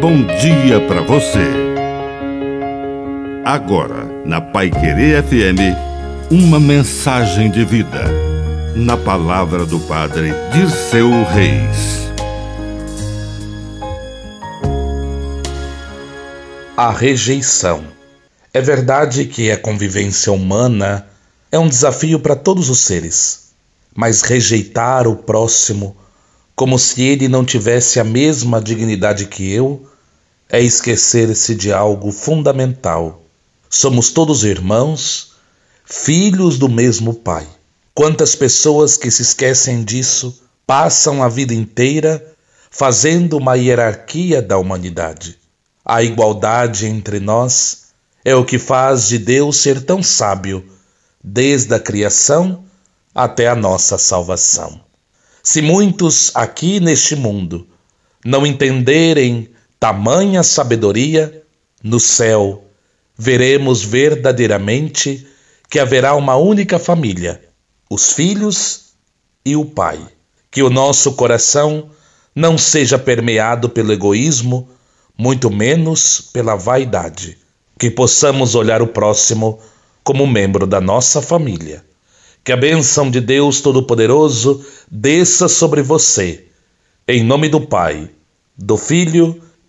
bom dia para você. Agora, na Pai Querer FM, uma mensagem de vida. Na palavra do Padre Dirceu Reis. A rejeição. É verdade que a convivência humana é um desafio para todos os seres, mas rejeitar o próximo como se ele não tivesse a mesma dignidade que eu, é esquecer-se de algo fundamental. Somos todos irmãos, filhos do mesmo Pai. Quantas pessoas que se esquecem disso passam a vida inteira fazendo uma hierarquia da humanidade. A igualdade entre nós é o que faz de Deus ser tão sábio, desde a criação até a nossa salvação. Se muitos aqui neste mundo não entenderem tamanha sabedoria, no céu veremos verdadeiramente que haverá uma única família, os filhos e o Pai. Que o nosso coração não seja permeado pelo egoísmo, muito menos pela vaidade. Que possamos olhar o próximo como membro da nossa família que a bênção de Deus Todo-Poderoso desça sobre você. Em nome do Pai, do Filho e